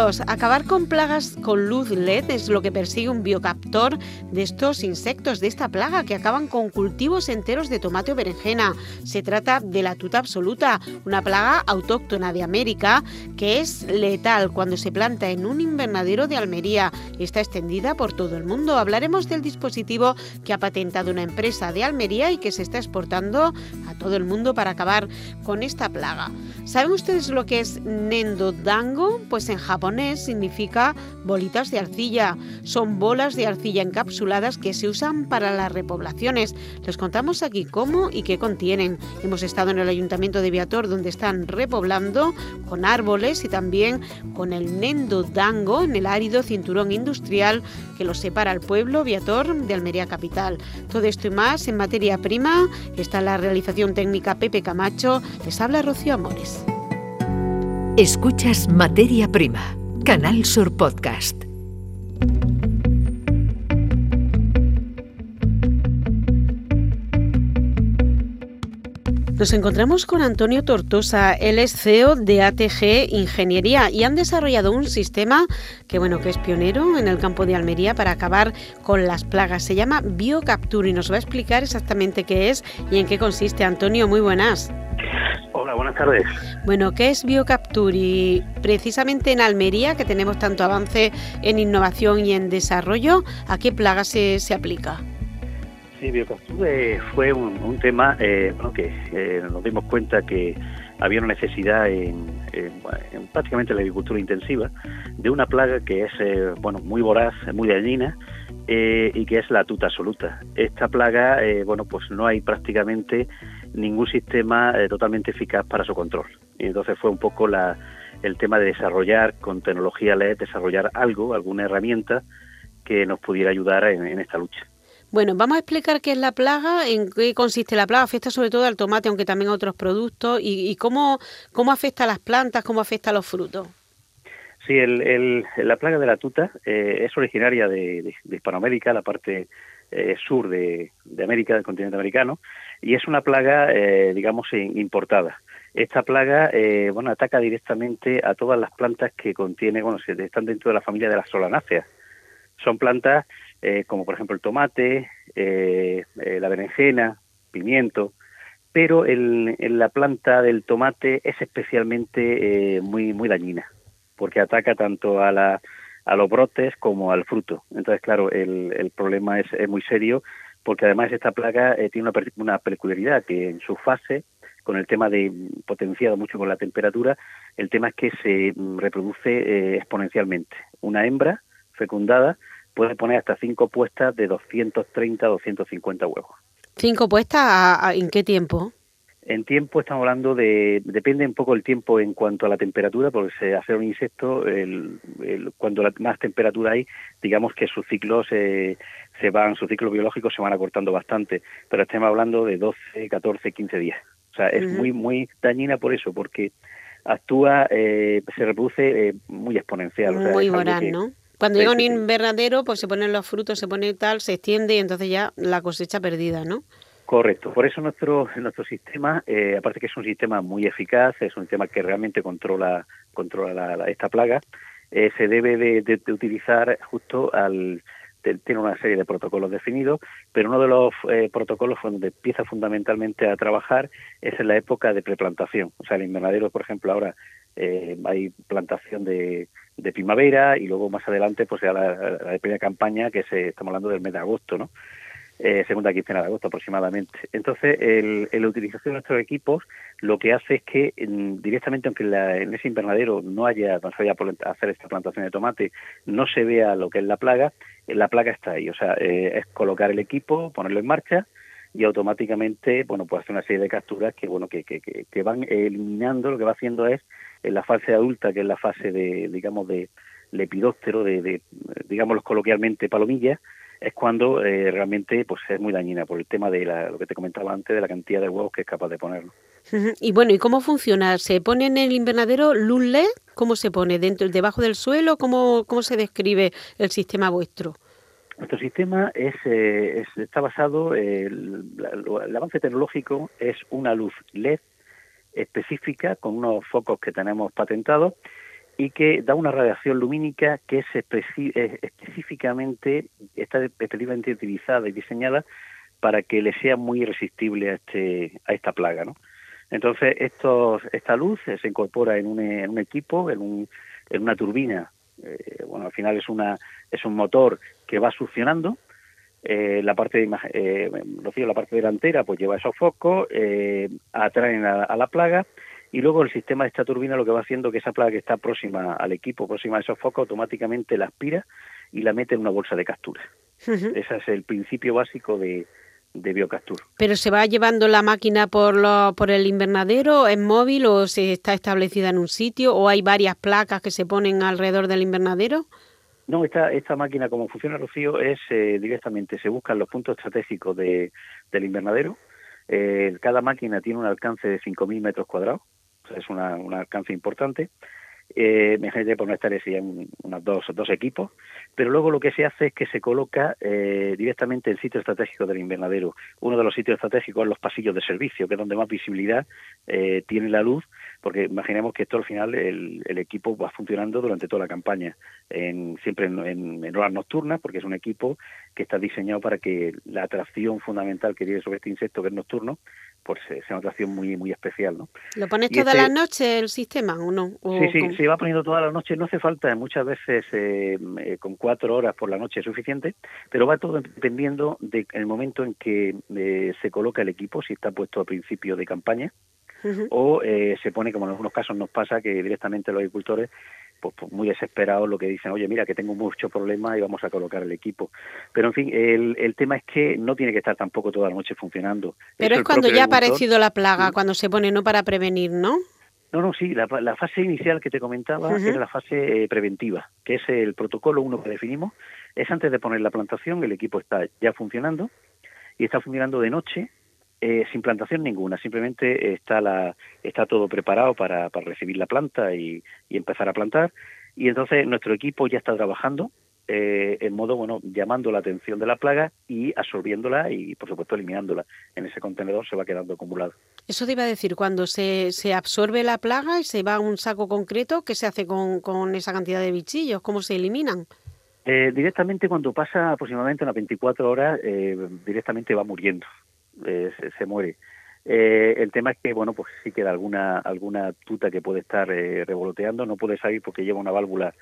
Acabar con plagas con luz LED es lo que persigue un biocaptor de estos insectos, de esta plaga que acaban con cultivos enteros de tomate o berenjena. Se trata de la tuta absoluta, una plaga autóctona de América que es letal cuando se planta en un invernadero de Almería. Está extendida por todo el mundo. Hablaremos del dispositivo que ha patentado una empresa de Almería y que se está exportando a todo el mundo para acabar con esta plaga. ¿Saben ustedes lo que es Nendodango? Pues en Japón significa bolitas de arcilla. Son bolas de arcilla encapsuladas que se usan para las repoblaciones. Les contamos aquí cómo y qué contienen. Hemos estado en el ayuntamiento de Viator donde están repoblando con árboles y también con el Nendo Dango en el árido cinturón industrial que lo separa al pueblo Viator de Almería Capital. Todo esto y más en materia prima está la realización técnica Pepe Camacho. Les habla Rocío Amores. Escuchas Materia Prima, Canal Sur Podcast. Nos encontramos con Antonio Tortosa, él es CEO de ATG Ingeniería y han desarrollado un sistema que bueno, que es pionero en el campo de Almería para acabar con las plagas. Se llama BioCapture y nos va a explicar exactamente qué es y en qué consiste. Antonio, muy buenas. Buenas tardes. Bueno, ¿qué es BioCapture? Y precisamente en Almería, que tenemos tanto avance en innovación y en desarrollo, ¿a qué plaga se, se aplica? Sí, BioCapture fue un, tema eh, que eh, nos dimos cuenta que había una necesidad en, prácticamente la agricultura intensiva de una plaga que es eh, bueno muy voraz, muy dañina y que es la tuta absoluta. Esta plaga, bueno, pues no hay prácticamente ningún sistema eh, totalmente eficaz para su control. Y entonces fue un poco la, el tema de desarrollar con tecnología LED, desarrollar algo, alguna herramienta que nos pudiera ayudar en, esta lucha. Bueno, vamos a explicar qué es la plaga, en qué consiste la plaga, afecta sobre todo al tomate, aunque también a otros productos, y, cómo, cómo afecta a las plantas, cómo afecta a los frutos. Sí, el, la plaga de la tuta eh, es originaria de, Hispanoamérica, la parte eh, sur de, de, América, del continente americano, y es una plaga, eh, digamos, importada. Esta plaga, eh, bueno, ataca directamente a todas las plantas que contiene, bueno, están dentro de la familia de las solanáceas. Son plantas eh, como, por ejemplo, el tomate, la berenjena, pimiento, pero en, la planta del tomate es especialmente muy, muy dañina, porque ataca tanto a la a los brotes como al fruto. Entonces, claro, el, el problema es, es muy serio porque además esta plaga eh, tiene una, una peculiaridad que en su fase con el tema de potenciado mucho con la temperatura, el tema es que se mm, reproduce eh, exponencialmente. Una hembra fecundada puede poner hasta cinco puestas de 230 a 250 huevos. ¿Cinco puestas en qué tiempo? En tiempo estamos hablando de, depende un poco el tiempo en cuanto a la temperatura, porque se hace un insecto, el, cuando la, más temperatura hay, digamos que sus ciclos eh, se van, sus ciclos biológicos se van acortando bastante, pero estamos hablando de 12, 14, 15 días. O sea, es muy, muy dañina por eso, porque actúa, eh, se reproduce eh, muy exponencial. Muy voraz, ¿no? Cuando llega un invernadero, pues se ponen los frutos, se pone tal, se extiende y entonces ya la cosecha perdida, ¿no? Correcto. Por eso nuestro nuestro sistema, eh, aparte que es un sistema muy eficaz, es un sistema que realmente controla controla esta plaga, eh, se debe de, utilizar justo al tiene una serie de protocolos definidos, pero uno de los eh, protocolos donde empieza fundamentalmente a trabajar es en la época de preplantación. O sea, el invernadero, por ejemplo, ahora hay plantación de, de, primavera y luego más adelante pues ya la, la, primera campaña que se estamos hablando del mes de agosto, ¿no? Eh, segunda quincena de agosto aproximadamente. Entonces, el, la utilización de nuestros equipos lo que hace es que directamente, aunque en ese invernadero no haya, no se vaya a hacer esta plantación de tomate, no se vea lo que es la plaga, eh, la plaga está ahí. O sea, eh, es colocar el equipo, ponerlo en marcha y automáticamente, bueno, pues hacer una serie de capturas que, bueno, que, que, que van eliminando, lo que va haciendo es en la fase adulta, que es la fase de, digamos, de lepidóptero, de, de digámoslo coloquialmente, palomillas, es cuando eh, realmente pues es muy dañina por el tema de lo que te comentaba antes de la cantidad de huevos que es capaz de poner. Y bueno, ¿y cómo funciona? ¿Se pone en el invernadero luz LED cómo se pone? ¿Dentro, debajo del suelo? ¿Cómo, cómo se describe el sistema vuestro? Nuestro sistema es, eh, está basado, el, el, avance tecnológico es una luz LED específica con unos focos que tenemos patentados y que da una radiación lumínica que es específicamente, está específicamente utilizada y diseñada para que le sea muy irresistible a, este, a esta plaga. ¿no? Entonces, estos, esta luz se incorpora en un, en un equipo, en, un, en una turbina. Eh, bueno, al final es, una, es un motor que va succionando. Eh, la parte de, eh, la parte delantera pues lleva esos focos, eh, atraen a, la plaga y luego el sistema de esta turbina lo que va haciendo que esa plaga que está próxima al equipo, próxima a esos focos, automáticamente la aspira y la mete en una bolsa de captura. Ese es el principio básico de, de biocaptura. ¿Pero se va llevando la máquina por, lo, por el invernadero, en móvil o se está establecida en un sitio o hay varias placas que se ponen alrededor del invernadero? No, esta, esta máquina, como funciona Rocío, es eh, directamente, se buscan los puntos estratégicos de, del invernadero. Eh, cada máquina tiene un alcance de 5.000 metros cuadrados es una, un alcance importante. Eh, imagínate por no estar en unos dos, dos equipos, pero luego lo que se hace es que se coloca eh, directamente en el sitio estratégico del invernadero. Uno de los sitios estratégicos es los pasillos de servicio, que es donde más visibilidad eh, tiene la luz, porque imaginemos que esto al final el, equipo va funcionando durante toda la campaña, en, siempre en, en, horas nocturnas, porque es un equipo que está diseñado para que la atracción fundamental que tiene sobre este insecto, que es nocturno, pues sea una atracción muy muy especial. ¿no? ¿Lo pones toda la este noche el sistema o no? sí, sí, se va poniendo toda la noche, no hace falta, muchas veces eh, eh, con cuatro horas por la noche es suficiente, pero va todo dependiendo del momento en que eh, se coloca el equipo, si está puesto a principio de campaña, o se pone, como en algunos casos nos pasa, que directamente los agricultores pues, pues, muy desesperados lo que dicen, oye, mira que tengo mucho problema y vamos a colocar el equipo. Pero en fin, el, el tema es que no tiene que estar tampoco toda la noche funcionando. Pero es cuando ya ha aparecido la plaga, cuando se pone, no para prevenir, ¿no? No, no, sí, la, fase inicial que te comentaba es la fase eh, preventiva, que es el protocolo uno que definimos. Es antes de poner la plantación, el equipo está ya funcionando y está funcionando de noche eh, sin plantación ninguna, simplemente está, la, está todo preparado para, para recibir la planta y, empezar a plantar. Y entonces nuestro equipo ya está trabajando eh, en modo, bueno, llamando la atención de la plaga y absorbiéndola y, por supuesto, eliminándola. En ese contenedor se va quedando acumulado. Eso te iba a decir, cuando se, se absorbe la plaga y se va a un saco concreto, ¿qué se hace con, con esa cantidad de bichillos? ¿Cómo se eliminan? Eh, directamente cuando pasa aproximadamente unas 24 horas, directamente va muriendo. Eh, se, muere. Eh, el tema es que, bueno, pues sí queda alguna, alguna tuta que puede estar eh, revoloteando, no puede salir porque lleva una válvula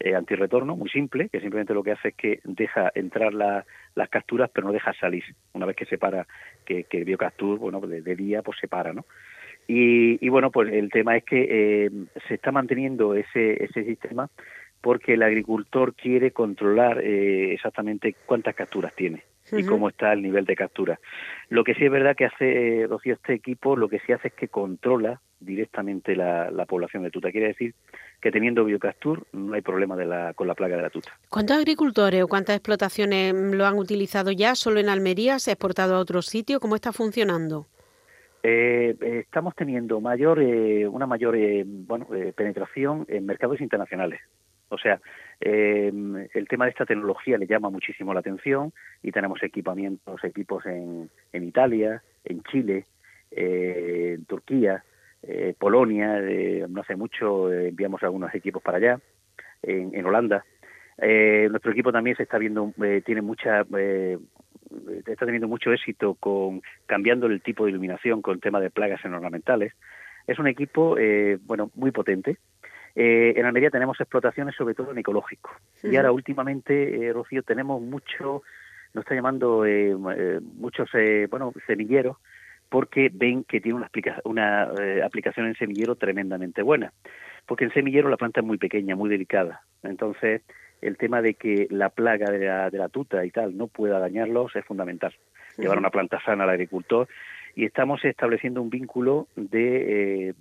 eh, antirretorno muy simple, que simplemente lo que hace es que deja entrar las capturas, pero no deja salir. Una vez que se para, que, que biocapture, bueno, de, día, pues se para, ¿no? Y, y, bueno, pues el tema es que se está manteniendo ese, ese sistema porque el agricultor quiere controlar exactamente cuántas capturas tiene y cómo está el nivel de captura. Lo que sí es verdad que hace, Rocío, este equipo, lo que sí hace es que controla directamente la, población de tuta. Quiere decir que teniendo biocapture no hay problema de la, con la plaga de la tuta. ¿Cuántos agricultores o cuántas explotaciones lo han utilizado ya? ¿Solo en Almería? ¿Se ha exportado a otro sitio? ¿Cómo está funcionando? Eh, estamos teniendo mayor, eh, una mayor eh, bueno, penetración en mercados internacionales. O sea, eh, el tema de esta tecnología le llama muchísimo la atención y tenemos equipamientos, equipos en, en Italia, en Chile, eh, en Turquía, eh, Polonia, no hace mucho enviamos algunos equipos para allá, en, en Holanda. nuestro equipo también se está viendo, tiene mucha está teniendo mucho éxito con cambiando el tipo de iluminación con el tema de plagas en ornamentales. Es un equipo, bueno, muy potente, eh, en Almería tenemos explotaciones sobre todo en ecológico. Y ahora últimamente, eh, Rocío, tenemos mucho, nos está llamando eh, eh muchos bueno semilleros porque ven que tiene una, una aplicación en semillero tremendamente buena. Porque en semillero la planta es muy pequeña, muy delicada. Entonces, el tema de que la plaga de la, de la tuta y tal no pueda dañarlos es fundamental. Llevar una planta sana al agricultor y estamos estableciendo un vínculo de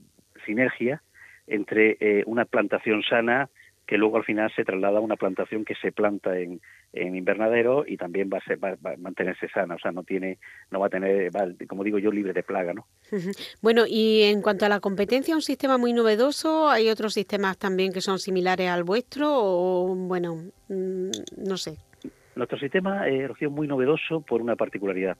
sinergia entre eh, una plantación sana que luego al final se traslada a una plantación que se planta en, en invernadero y también va a, ser, va, a mantenerse sana, o sea, no tiene, no va a tener, como digo yo, libre de plaga, ¿no? Bueno, y en cuanto a la competencia, un sistema muy novedoso, ¿hay otros sistemas también que son similares al vuestro o, bueno, mm, no sé? Nuestro sistema, eh, es muy novedoso por una particularidad.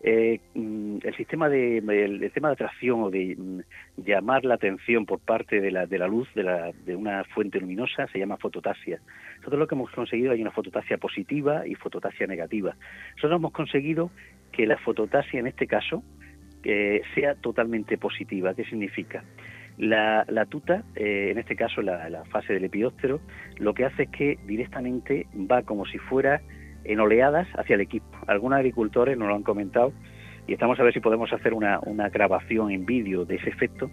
Eh, mm, el sistema de el, tema de atracción o de mm, llamar la atención por parte de la, de la luz de, la, de una fuente luminosa se llama fototasia. Nosotros lo que hemos conseguido hay una fototasia positiva y fototasia negativa. Nosotros hemos conseguido que la fototasia en este caso eh, sea totalmente positiva. ¿Qué significa? La, la tuta, eh, en este caso la, fase del epidóptero, lo que hace es que directamente va como si fuera en oleadas hacia el equipo. Algunos agricultores nos lo han comentado y estamos a ver si podemos hacer una, una grabación en vídeo de ese efecto.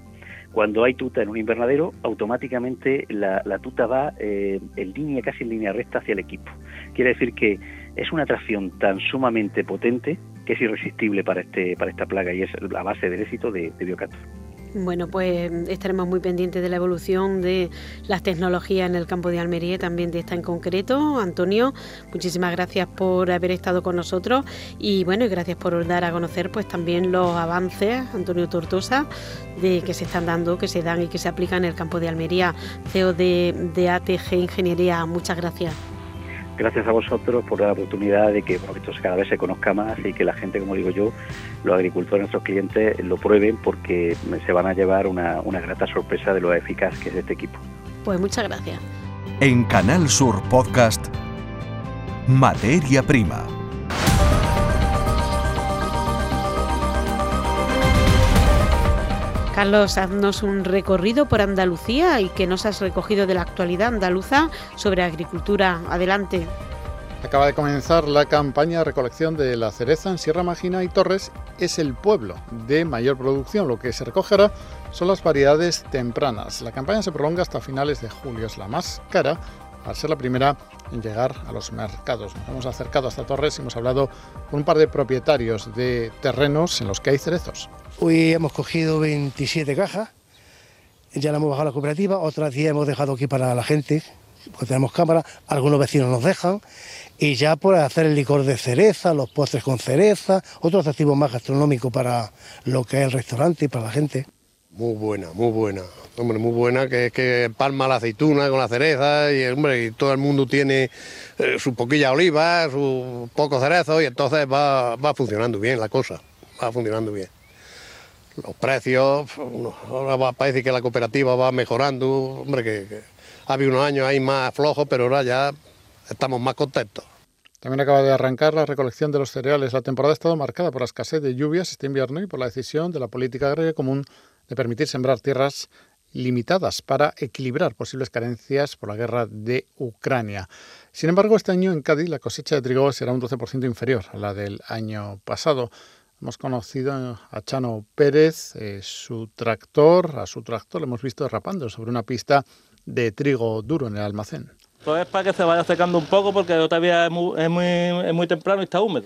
Cuando hay tuta en un invernadero, automáticamente la, tuta va eh, en línea, casi en línea recta hacia el equipo. Quiere decir que es una atracción tan sumamente potente que es irresistible para, este, para esta plaga y es la base del éxito de, de Biocato. Bueno, pues estaremos muy pendientes de la evolución de las tecnologías en el campo de Almería, también de esta en concreto. Antonio, muchísimas gracias por haber estado con nosotros y bueno, y gracias por dar a conocer pues también los avances, Antonio Tortosa, de que se están dando, que se dan y que se aplican en el campo de Almería, CEO de, de ATG Ingeniería. Muchas gracias gracias a vosotros por la oportunidad de que esto cada vez se conozca más y que la gente, como digo yo, los agricultores, nuestros clientes, lo prueben porque se van a llevar una, una grata sorpresa de lo eficaz que es este equipo. Pues muchas gracias. En Canal Sur Podcast, Materia Prima Carlos, haznos un recorrido por Andalucía y que nos has recogido de la actualidad andaluza sobre agricultura. Adelante. Acaba de comenzar la campaña de recolección de la cereza en Sierra Magina y Torres. Es el pueblo de mayor producción. Lo que se recogerá son las variedades tempranas. La campaña se prolonga hasta finales de julio. Es la más cara al ser la primera en llegar a los mercados. Nos hemos acercado hasta Torres y hemos hablado con un par de propietarios de terrenos en los que hay cerezos. Hoy hemos cogido 27 cajas, ya la hemos bajado a la cooperativa, otras 10 hemos dejado aquí para la gente, porque tenemos cámara, algunos vecinos nos dejan, y ya por hacer el licor de cereza, los postres con cereza, otros atractivos más gastronómicos para lo que es el restaurante y para la gente. Muy buena, muy buena, hombre, muy buena, que es que palma la aceituna con la cereza y, hombre, y todo el mundo tiene eh, su poquilla oliva, su poco cerezo y entonces va, va funcionando bien la cosa, va funcionando bien los precios, ahora parece que la cooperativa va mejorando, hombre, que, ha habido unos años ahí más flojos, pero ahora ya estamos más contentos. También acaba de arrancar la recolección de los cereales. La temporada ha estado marcada por la escasez de lluvias este invierno y por la decisión de la política agraria común de permitir sembrar tierras limitadas para equilibrar posibles carencias por la guerra de Ucrania. Sin embargo, este año en Cádiz la cosecha de trigo será un 12% inferior a la del año pasado. Hemos conocido a Chano Pérez, eh, su tractor, a su tractor lo hemos visto derrapando sobre una pista de trigo duro en el almacén. Pues es para que se vaya secando un poco porque todavía es muy, es muy, es muy temprano y está húmedo.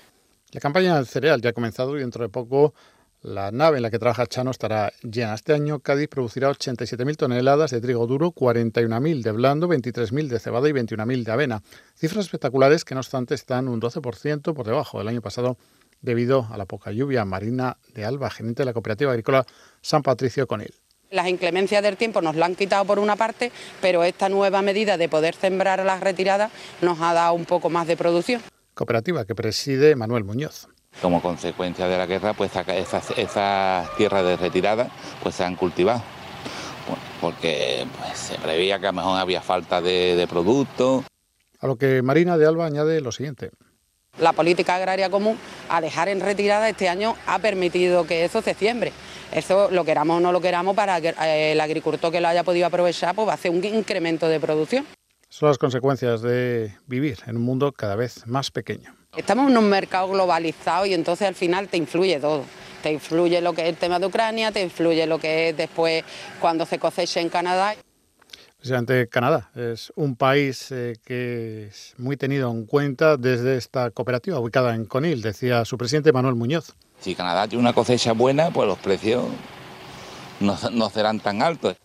La campaña del cereal ya ha comenzado y dentro de poco la nave en la que trabaja Chano estará llena. Este año Cádiz producirá 87.000 toneladas de trigo duro, 41.000 de blando, 23.000 de cebada y 21.000 de avena. Cifras espectaculares que no obstante están un 12% por debajo del año pasado debido a la poca lluvia. Marina de Alba, gerente de la Cooperativa Agrícola San Patricio Conil. Las inclemencias del tiempo nos la han quitado por una parte, pero esta nueva medida de poder sembrar a las retiradas nos ha dado un poco más de producción. Cooperativa que preside Manuel Muñoz. Como consecuencia de la guerra, pues esas, tierras de retirada pues se han cultivado, porque pues, se preveía que a lo mejor había falta de, de productos. A lo que Marina de Alba añade lo siguiente. La política agraria común, a dejar en retirada este año, ha permitido que eso se siembre. Eso lo queramos o no lo queramos, para que eh, el agricultor que lo haya podido aprovechar, pues va a hacer un incremento de producción. Son las consecuencias de vivir en un mundo cada vez más pequeño. Estamos en un mercado globalizado y entonces al final te influye todo. Te influye lo que es el tema de Ucrania, te influye lo que es después cuando se cosecha en Canadá. Precisamente Canadá es un país eh, que es muy tenido en cuenta desde esta cooperativa ubicada en Conil, decía su presidente Manuel Muñoz. Si Canadá tiene una cosecha buena, pues los precios no, no serán tan altos.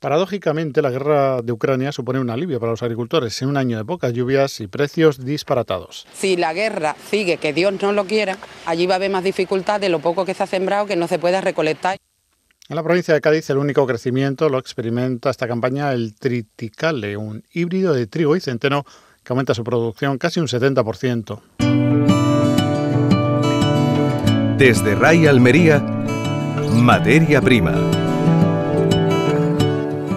Paradójicamente, la guerra de Ucrania supone un alivio para los agricultores en un año de pocas lluvias y precios disparatados. Si la guerra sigue, que Dios no lo quiera, allí va a haber más dificultad de lo poco que se ha sembrado que no se pueda recolectar. En la provincia de Cádiz el único crecimiento lo experimenta esta campaña el triticale, un híbrido de trigo y centeno que aumenta su producción casi un 70%. Desde Ray Almería, materia prima.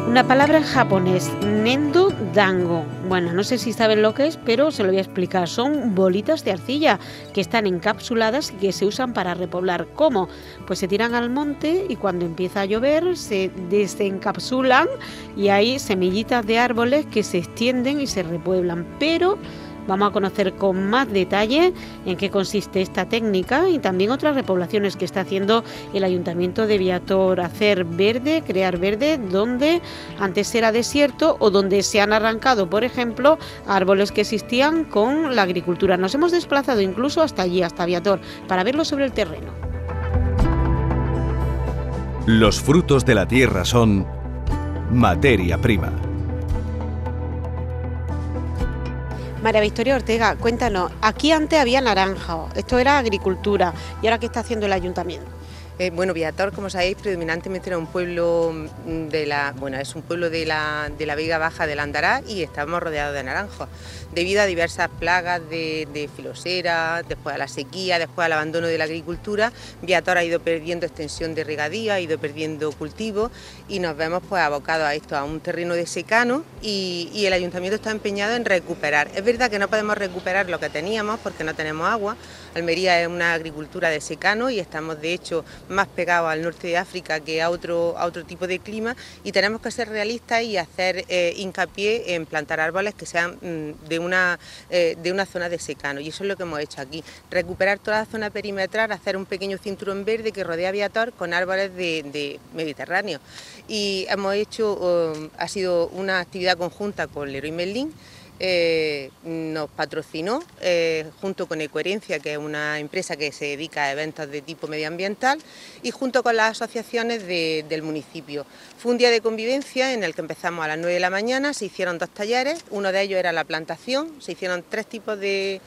Una palabra en japonés, nendo dango. Bueno, no sé si saben lo que es, pero se lo voy a explicar. Son bolitas de arcilla que están encapsuladas y que se usan para repoblar. ¿Cómo? Pues se tiran al monte y cuando empieza a llover se desencapsulan y hay semillitas de árboles que se extienden y se repueblan. Pero Vamos a conocer con más detalle en qué consiste esta técnica y también otras repoblaciones que está haciendo el Ayuntamiento de Viator, hacer verde, crear verde donde antes era desierto o donde se han arrancado, por ejemplo, árboles que existían con la agricultura. Nos hemos desplazado incluso hasta allí, hasta Viator, para verlo sobre el terreno. Los frutos de la tierra son materia prima. María Victoria Ortega, cuéntanos, aquí antes había naranja, esto era agricultura, ¿y ahora qué está haciendo el ayuntamiento? Eh, bueno, Viator, como sabéis, predominantemente era un pueblo mm, de la, bueno, es un pueblo de la, de la Vega Baja del Andará y estamos rodeados de naranjos. Debido a diversas plagas de, filosera, después a la sequía, después al abandono de la agricultura, Viator ha ido perdiendo extensión de regadío, ha ido perdiendo cultivo y nos vemos pues abocados a esto, a un terreno de secano y, y el ayuntamiento está empeñado en recuperar. Es verdad que no podemos recuperar lo que teníamos porque no tenemos agua. Almería es una agricultura de secano y estamos de hecho más pegados al norte de África que a otro, a otro tipo de clima y tenemos que ser realistas y hacer eh, hincapié en plantar árboles que sean mm, de, una, eh, de una zona de secano y eso es lo que hemos hecho aquí, recuperar toda la zona perimetral, hacer un pequeño cinturón verde que rodea Viator con árboles de, de Mediterráneo. Y hemos hecho, um, ha sido una actividad conjunta con Leroy Merlin, eh, nos patrocinó eh, junto con Ecoherencia, que es una empresa que se dedica a eventos de tipo medioambiental, y junto con las asociaciones del municipio. Fue un día de convivencia en el que empezamos a las 9 de la mañana, se hicieron dos talleres, uno de ellos era la plantación, se hicieron tres tipos de,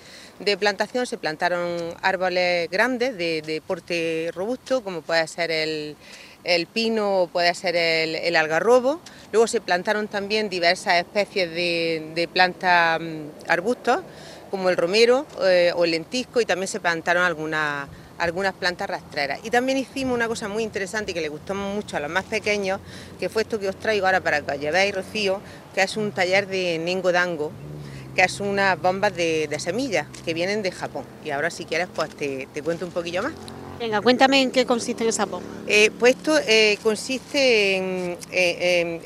plantación, se plantaron árboles grandes de porte robusto, como puede ser el el pino puede ser el, algarrobo. Luego se plantaron también diversas especies de, plantas mm, arbustos, como el romero eh, o el lentisco, y también se plantaron algunas, algunas plantas rastreras. Y también hicimos una cosa muy interesante que le gustó mucho a los más pequeños, que fue esto que os traigo ahora para que os llevéis, Rocío, que es un taller de Nengo Dango, que es unas bombas de, semillas que vienen de Japón. Y ahora si quieres pues te cuento un poquillo más. Venga, cuéntame en qué consiste esa bomba. Eh, pues esto eh, consiste en,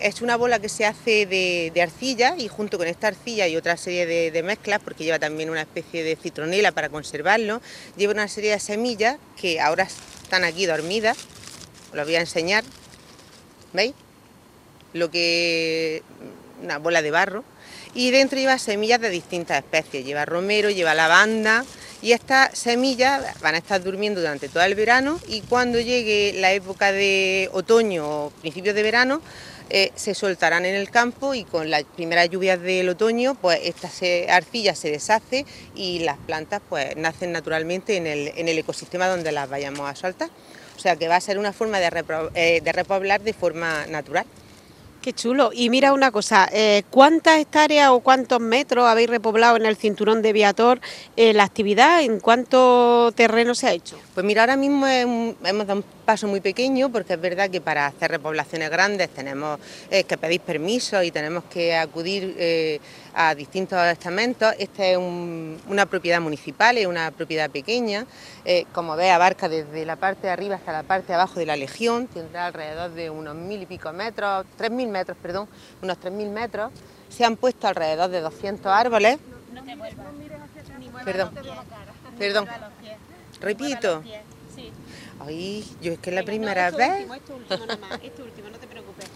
es una bola que se hace de, arcilla y junto con esta arcilla y otra serie de, mezclas, porque lleva también una especie de citronela para conservarlo, lleva una serie de semillas que ahora están aquí dormidas, os las voy a enseñar, ¿veis? Lo que una bola de barro. Y dentro lleva semillas de distintas especies, lleva romero, lleva lavanda, y estas semillas van a estar durmiendo durante todo el verano y cuando llegue la época de otoño o principios de verano eh, se soltarán en el campo y con las primeras lluvias del otoño pues esta arcilla se deshace y las plantas pues nacen naturalmente en el, en el ecosistema donde las vayamos a soltar. O sea que va a ser una forma de, eh, de repoblar de forma natural. Qué chulo. Y mira una cosa, eh, ¿cuántas hectáreas o cuántos metros habéis repoblado en el cinturón de Viator eh, la actividad? ¿En cuánto terreno se ha hecho? Pues mira, ahora mismo hemos dado un paso muy pequeño porque es verdad que para hacer repoblaciones grandes tenemos eh, que pedir permiso y tenemos que acudir a distintos estamentos. Esta es una propiedad municipal, es una propiedad pequeña. Como ve, abarca desde la parte de arriba hasta la parte de abajo de la Legión, tendrá alrededor de unos mil y pico metros, tres mil metros, perdón, unos tres mil metros. Se han puesto alrededor de 200 árboles. No, te vuelvas. Perdón. Perdón. Repito. Ay, yo es que es la primera vez. Último, último nomás, último, no te preocupes.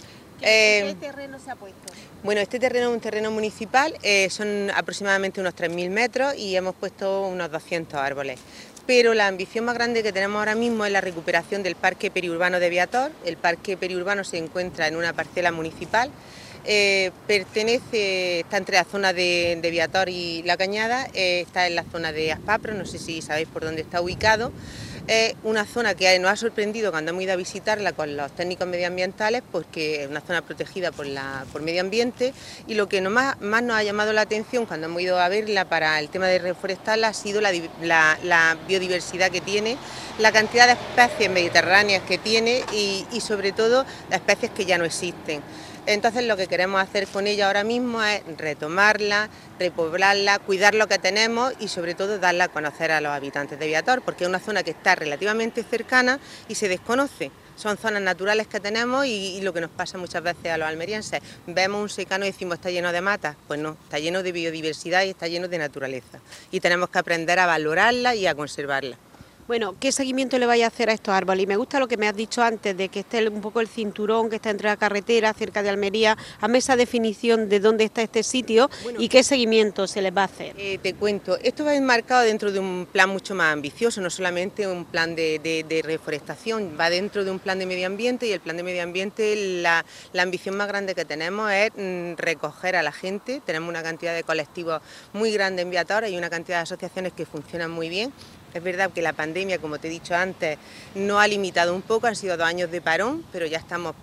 ¿Qué, eh, terreno se ha puesto? Bueno, este terreno es un terreno municipal, eh, son aproximadamente unos 3.000 metros y hemos puesto unos 200 árboles. Pero la ambición más grande que tenemos ahora mismo es la recuperación del parque periurbano de Viator. El parque periurbano se encuentra en una parcela municipal eh, pertenece, está entre la zona de, Viator y La Cañada, eh, está en la zona de Aspapro, no sé si sabéis por dónde está ubicado. Es una zona que nos ha sorprendido cuando hemos ido a visitarla con los técnicos medioambientales, porque es una zona protegida por, la, por medio ambiente y lo que más, más, nos ha llamado la atención cuando hemos ido a verla para el tema de reforestarla ha sido la, la, biodiversidad que tiene, la cantidad de especies mediterráneas que tiene y, y sobre todo las especies que ya no existen. Entonces lo que queremos hacer con ella ahora mismo es retomarla, repoblarla, cuidar lo que tenemos y sobre todo darla a conocer a los habitantes de Viator, porque es una zona que está relativamente cercana y se desconoce. Son zonas naturales que tenemos y, lo que nos pasa muchas veces a los almerienses. Vemos un secano y decimos está lleno de matas. Pues no, está lleno de biodiversidad y está lleno de naturaleza. Y tenemos que aprender a valorarla y a conservarla. Bueno, ¿qué seguimiento le vais a hacer a estos árboles? Y me gusta lo que me has dicho antes, de que esté un poco el cinturón que está entre la carretera, cerca de Almería. Hazme esa definición de dónde está este sitio y qué seguimiento se les va a hacer. Eh, te cuento, esto va enmarcado dentro de un plan mucho más ambicioso, no solamente un plan de, reforestación, va dentro de un plan de medio ambiente y el plan de medio ambiente, la, ambición más grande que tenemos es mm, recoger a la gente. Tenemos una cantidad de colectivos muy grande en Viator y una cantidad de asociaciones que funcionan muy bien es verdad que la pandemia, como te he dicho antes, no ha limitado un poco, han sido dos años de parón, pero ya estamos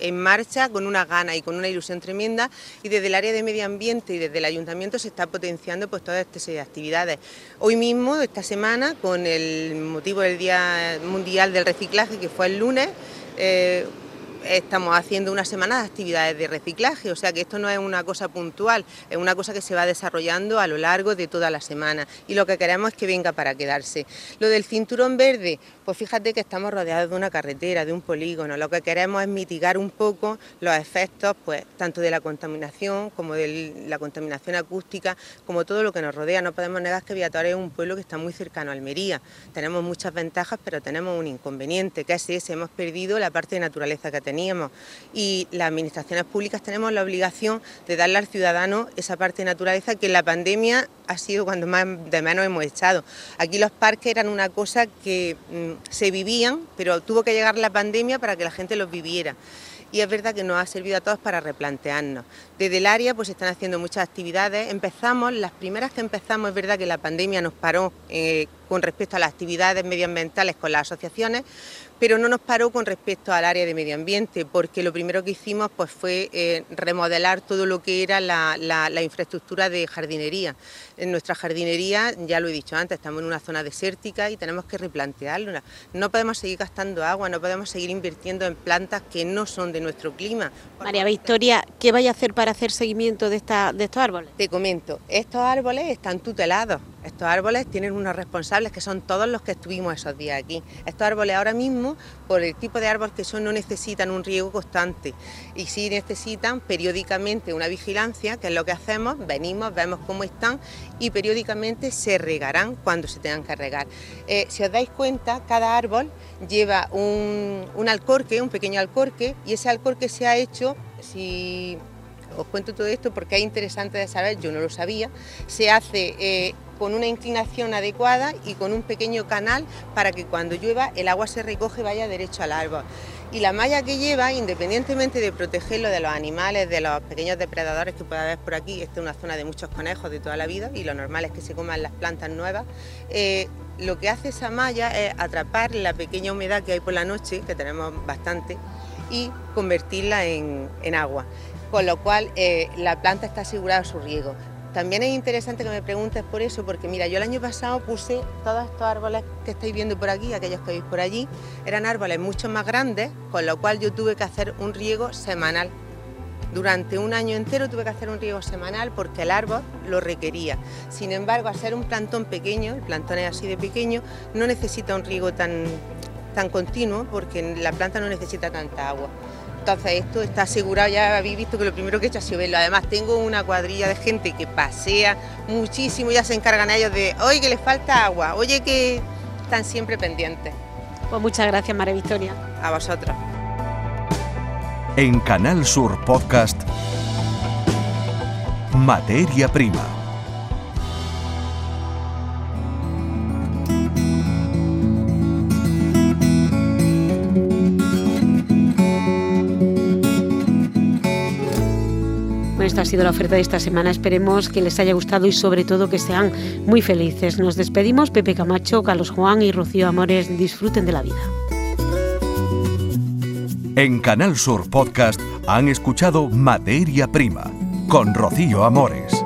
en marcha con una gana y con una ilusión tremenda y desde el área de medio ambiente y desde el ayuntamiento se está potenciando pues todas estas actividades. Hoy mismo, esta semana, con el motivo del Día Mundial del Reciclaje, que fue el lunes, eh, estamos haciendo una semana de actividades de reciclaje, o sea que esto no es una cosa puntual, es una cosa que se va desarrollando a lo largo de toda la semana y lo que queremos es que venga para quedarse. Lo del cinturón verde, pues fíjate que estamos rodeados de una carretera, de un polígono, lo que queremos es mitigar un poco los efectos pues tanto de la contaminación como de la contaminación acústica, como todo lo que nos rodea. No podemos negar que Viator es un pueblo que está muy cercano a Almería. Tenemos muchas ventajas, pero tenemos un inconveniente, que es ese, hemos perdido la parte de naturaleza que tenemos Y las administraciones públicas tenemos la obligación de darle al ciudadano esa parte de naturaleza que en la pandemia ha sido cuando más de menos hemos echado. Aquí los parques eran una cosa que mm, se vivían, pero tuvo que llegar la pandemia para que la gente los viviera y es verdad que nos ha servido a todos para replantearnos. Desde el área pues están haciendo muchas actividades. Empezamos, las primeras que empezamos es verdad que la pandemia nos paró eh, con respecto a las actividades medioambientales con las asociaciones, pero no nos paró con respecto al área de medio ambiente, porque lo primero que hicimos pues, fue eh, remodelar todo lo que era la, infraestructura de jardinería. En nuestra jardinería, ya lo he dicho antes, estamos en una zona desértica y tenemos que replantearlo. No podemos seguir gastando agua, no podemos seguir invirtiendo en plantas que no son de nuestro clima. María Victoria, ¿qué vaya a hacer para hacer seguimiento de, esta, de estos árboles? Te comento, estos árboles están tutelados. Estos árboles tienen unos responsables que son todos los que estuvimos esos días aquí. Estos árboles ahora mismo, por el tipo de árboles que son, no necesitan un riego constante y sí necesitan periódicamente una vigilancia, que es lo que hacemos, venimos, vemos cómo están y periódicamente se regarán cuando se tengan que regar. Eh, si os dais cuenta, cada árbol lleva un, un alcorque, un pequeño alcorque, y ese alcorque se ha hecho, si os cuento todo esto porque es interesante de saber, yo no lo sabía, se hace eh, con una inclinación adecuada y con un pequeño canal para que cuando llueva el agua se recoge y vaya derecho al árbol. Y la malla que lleva, independientemente de protegerlo de los animales, de los pequeños depredadores que pueda haber por aquí, esta es una zona de muchos conejos de toda la vida y lo normal es que se coman las plantas nuevas, eh, lo que hace esa malla es atrapar la pequeña humedad que hay por la noche, que tenemos bastante, y convertirla en, agua. Con lo cual eh, la planta está asegurada su riego. También es interesante que me preguntes por eso, porque mira, yo el año pasado puse todos estos árboles que estáis viendo por aquí, aquellos que veis por allí, eran árboles mucho más grandes, con lo cual yo tuve que hacer un riego semanal. Durante un año entero tuve que hacer un riego semanal porque el árbol lo requería. Sin embargo, al ser un plantón pequeño, el plantón es así de pequeño, no necesita un riego tan, tan continuo porque la planta no necesita tanta agua. Entonces esto está asegurado, ya habéis visto que lo primero que he hecho ha sido verlo. Además tengo una cuadrilla de gente que pasea muchísimo, ya se encargan ellos de, oye que les falta agua, oye que están siempre pendientes. Pues muchas gracias María Victoria. A vosotros. En Canal Sur Podcast, Materia Prima. Esta ha sido la oferta de esta semana. Esperemos que les haya gustado y sobre todo que sean muy felices. Nos despedimos. Pepe Camacho, Carlos Juan y Rocío Amores. Disfruten de la vida. En Canal Sur Podcast han escuchado Materia Prima con Rocío Amores.